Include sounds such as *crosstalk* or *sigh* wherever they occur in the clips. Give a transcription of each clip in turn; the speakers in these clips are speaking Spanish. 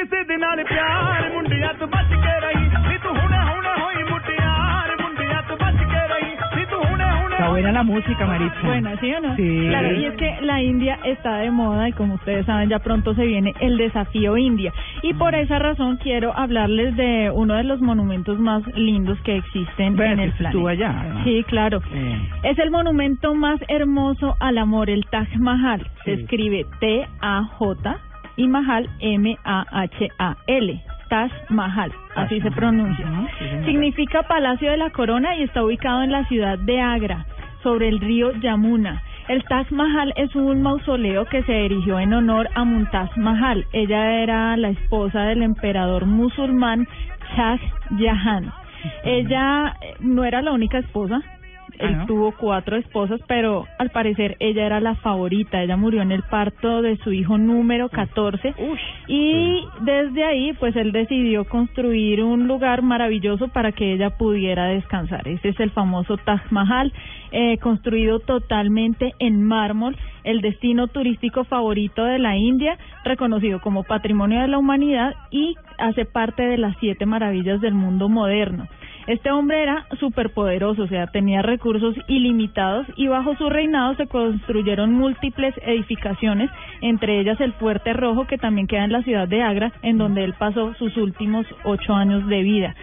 ਕਿਸੇ ਦੇ ਨਾਲ ਪਿਆਰ ਮੁੰਡਿਆਂ ਤੋਂ ਬਚ ਕੇ ਰਹੀ ਨੀ ਤੂੰ ਹੁਣੇ ਹੁਣੇ ਹੋਈ ਮੁਟਿਆਰ ਮੁੰਡਿਆਂ ਤੋਂ ਬਚ ਕੇ ਰਹੀ ਨੀ ਤੂੰ ਹੁਣੇ ਹੁਣੇ Está buena la música, Maritza. Buena, ¿sí o no? Sí. Claro, y es que la India está de moda y como ustedes saben ya pronto se viene el desafío India. Y por Mm. esa razón quiero hablarles de uno de los monumentos más lindos que existen Bueno, en el que planeta. estuvo allá, además. Sí, claro. Eh, Es el monumento más hermoso al amor, el Taj Mahal. Se Sí. escribe T-A-J y Mahal M-A-H-A-L. Taj Mahal, así se pronuncia. Significa Palacio de la Corona y está ubicado en la ciudad de Agra, sobre el río Yamuna. El Taj Mahal es un mausoleo que se erigió en honor a Mumtaz Mahal. Ella era la esposa del emperador musulmán Shah Jahan. Ella eh, no era la única esposa. Ah, Él ¿no? tuvo cuatro esposas, pero al parecer ella era la favorita. Ella murió en el parto de su hijo número 14. Y desde ahí, pues él decidió construir un lugar maravilloso para que ella pudiera descansar. Ese es el famoso Taj Mahal, eh, construido totalmente en mármol, el destino turístico favorito de la India, reconocido como Patrimonio de la Humanidad y hace parte de las siete maravillas del mundo moderno. Este hombre era superpoderoso, o sea, tenía recursos ilimitados y bajo su reinado se construyeron múltiples edificaciones, entre ellas el Fuerte Rojo que también queda en la ciudad de Agra, en donde él pasó sus últimos ocho años de vida.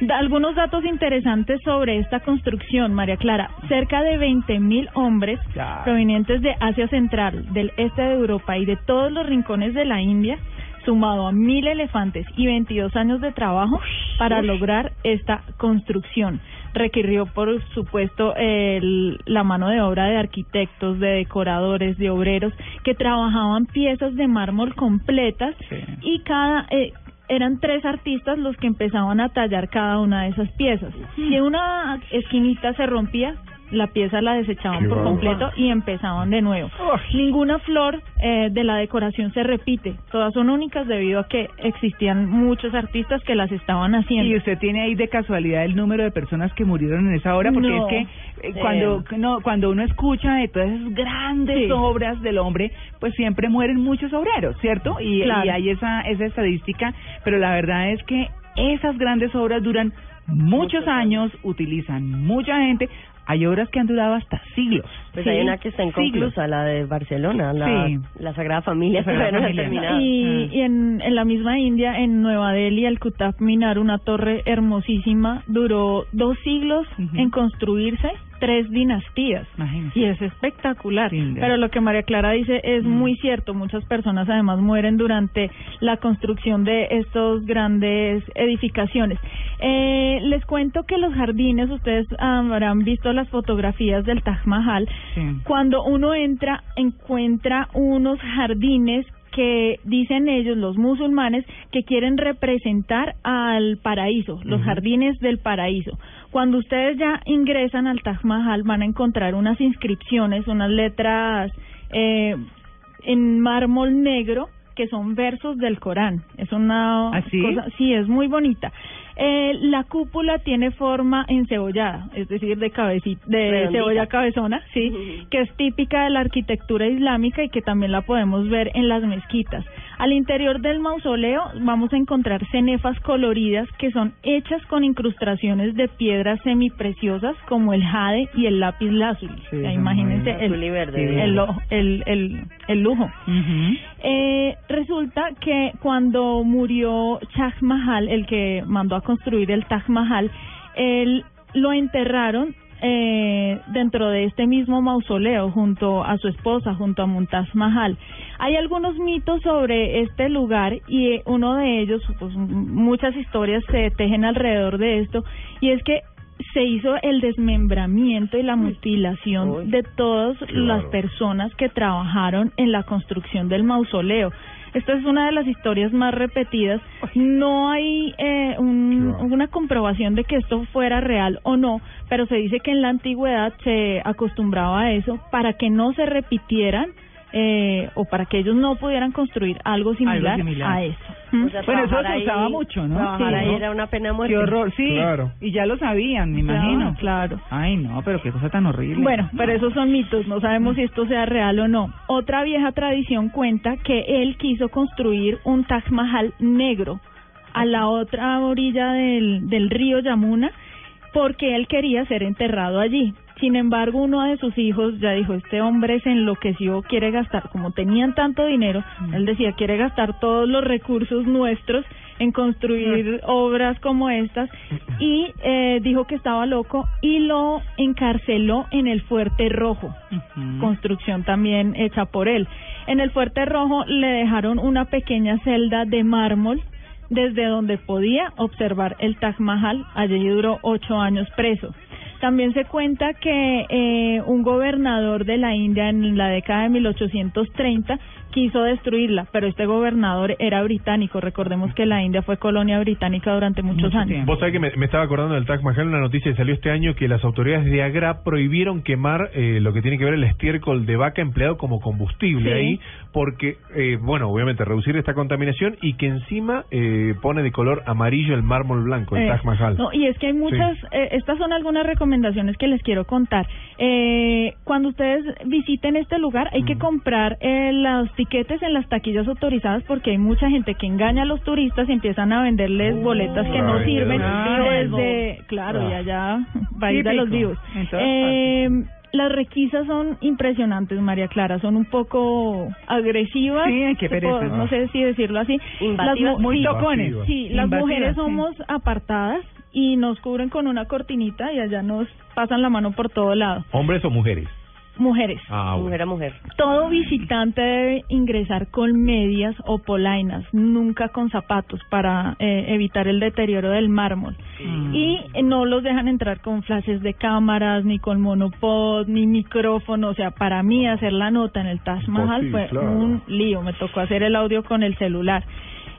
Da- Algunos datos interesantes sobre esta construcción, María Clara. Cerca de 20 mil hombres Claro. provenientes de Asia Central, del este de Europa y de todos los rincones de la India, sumado a mil elefantes y 22 años de trabajo para lograr esta construcción. Requirió, por supuesto, el- la mano de obra de arquitectos, de decoradores, de obreros que trabajaban piezas de mármol completas Sí. y cada eh, eran tres artistas los que empezaban a tallar cada una de esas piezas. Si una esquinita se rompía, la pieza la desechaban Qué por completo y empezaban de nuevo. Uy. Ninguna flor eh, de la decoración se repite, todas son únicas debido a que existían muchos artistas que las estaban haciendo. Y usted tiene ahí de casualidad el número de personas que murieron en esa obra, porque No. es que eh, cuando no, cuando uno escucha de todas esas grandes Sí. obras del hombre, pues siempre mueren muchos obreros, ¿cierto? Y, Claro. y hay esa esa estadística, pero la verdad es que esas grandes obras duran muchos años, utilizan mucha gente. Hay obras que han durado hasta siglos. Pues Sí, hay una que está inconclusa, la de Barcelona, la, Sí. la Sagrada Familia, La Sagrada no Familia. Y, y en, en la misma India, en Nueva Delhi, el Qutb Minar, una torre hermosísima, duró dos siglos en construirse, tres dinastías. Y es espectacular. Pero lo que María Clara dice es Mm. muy cierto. Muchas personas además mueren durante la construcción de estos grandes edificaciones. Eh, les cuento que los jardines, ustedes habrán visto las fotografías del Taj Mahal. Sí. Cuando uno entra, encuentra unos jardines que dicen ellos, los musulmanes, que quieren representar al paraíso, los jardines del paraíso. Cuando ustedes ya ingresan al Taj Mahal van a encontrar unas inscripciones, unas letras eh, en mármol negro que son versos del Corán. Es una ¿Ah, cosa, sí, es muy bonita. Eh, la cúpula tiene forma encebollada, es decir, de cabecita, de Redondita. cebolla cabezona, sí, que es típica de la arquitectura islámica y que también la podemos ver en las mezquitas. Al interior del mausoleo vamos a encontrar cenefas coloridas que son hechas con incrustaciones de piedras semipreciosas como el jade y el lápiz lazuli. Sí, O sea, son imagínense el, verde, el, el, el, el lujo. Eh, resulta que cuando murió Shah Mahal, el que mandó a construir el Taj Mahal, él lo enterraron eh, dentro de este mismo mausoleo junto a su esposa, junto a Mumtaz Mahal. Hay algunos mitos sobre este lugar y eh, uno de ellos, pues muchas historias se tejen alrededor de esto, y es que se hizo el desmembramiento y la mutilación de todas las personas que trabajaron en la construcción del mausoleo. Esta es una de las historias más repetidas. No hay eh, un- una comprobación de que esto fuera real o no, pero se dice que en la antigüedad se acostumbraba a eso para que no se repitieran eh, o para que ellos no pudieran construir algo similar, similar. a eso. O sea, Bueno, eso se usaba ahí- mucho, ¿no? Trabajar Sí, ahí ¿no? era una pena muerte. Qué horror, sí. Claro. Y ya lo sabían, me Claro, imagino. claro. Ay, no, pero qué cosa tan horrible. Bueno, pero esos son mitos, no sabemos si esto sea real o no. Otra vieja tradición cuenta que él quiso construir un Taj Mahal negro a la otra orilla del, del río Yamuna porque él quería ser enterrado allí. Sin embargo, uno de sus hijos ya dijo, este hombre se enloqueció, quiere gastar, como tenían tanto dinero, él decía, quiere gastar todos los recursos nuestros en construir obras como estas y eh, dijo que estaba loco y lo encarceló en el Fuerte Rojo Ujú. construcción también hecha por él. En el Fuerte Rojo le dejaron una pequeña celda de mármol desde donde podía observar el Taj Mahal. Allí duró ocho años preso. También se cuenta que eh, un gobernador de la India en la década de 1830 quiso destruirla, pero este gobernador era británico. Recordemos que la India fue colonia británica durante muchos Mucho años. tiempo. Vos sabés que me, me estaba acordando del Taj Mahal, una noticia que salió este año que las autoridades de Agra prohibieron quemar eh, lo que tiene que ver el estiércol de vaca empleado como combustible Sí. ahí, porque, eh, bueno, obviamente reducir esta contaminación y que encima eh, pone de color amarillo el mármol blanco, el Eh, Taj Mahal. No, y es que hay muchas, eh, estas son algunas recomendaciones que les quiero contar. Eh, cuando ustedes visiten este lugar hay que comprar eh, los tiquetes en las taquillas autorizadas porque hay mucha gente que engaña a los turistas y empiezan a venderles boletas que no sirven claro. desde, claro, y Ah. allá, *laughs* país de los vivos. Eh, las requisas son impresionantes, María Clara, son un poco agresivas, Sí, qué pereza. no sé si decirlo así. Invasivas. Las mu- Muy sí, tocones. Sí, las Invasivas, mujeres sí. somos apartadas y nos cubren con una cortinita y allá nos pasan la mano por todo lado. ¿Hombres o mujeres? Mujeres. Ah, Mujer a mujer. Todo visitante debe ingresar con medias o polainas, nunca con zapatos para eh, evitar el deterioro del mármol. Mm. Y no los dejan entrar con flashes de cámaras, ni con monopod, ni micrófono. O sea, para mí hacer la nota en el Taj Mahal Imposible, fue claro. un lío. Me tocó hacer el audio con el celular.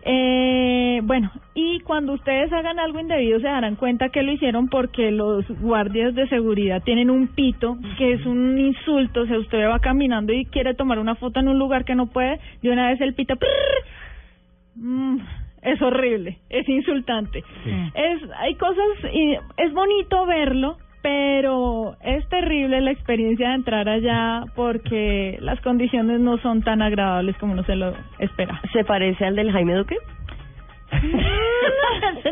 Eh, bueno, y cuando ustedes hagan algo indebido se darán cuenta que lo hicieron porque los guardias de seguridad tienen un pito que es un insulto. O sea, usted va caminando y quiere tomar una foto en un lugar que no puede, de una vez el pito. Mm, es horrible, es insultante. Sí. Es, hay cosas, y es bonito verlo, pero es terrible la experiencia de entrar allá porque las condiciones no son tan agradables como uno se lo espera. ¿Se parece al del Jaime Duque? *laughs*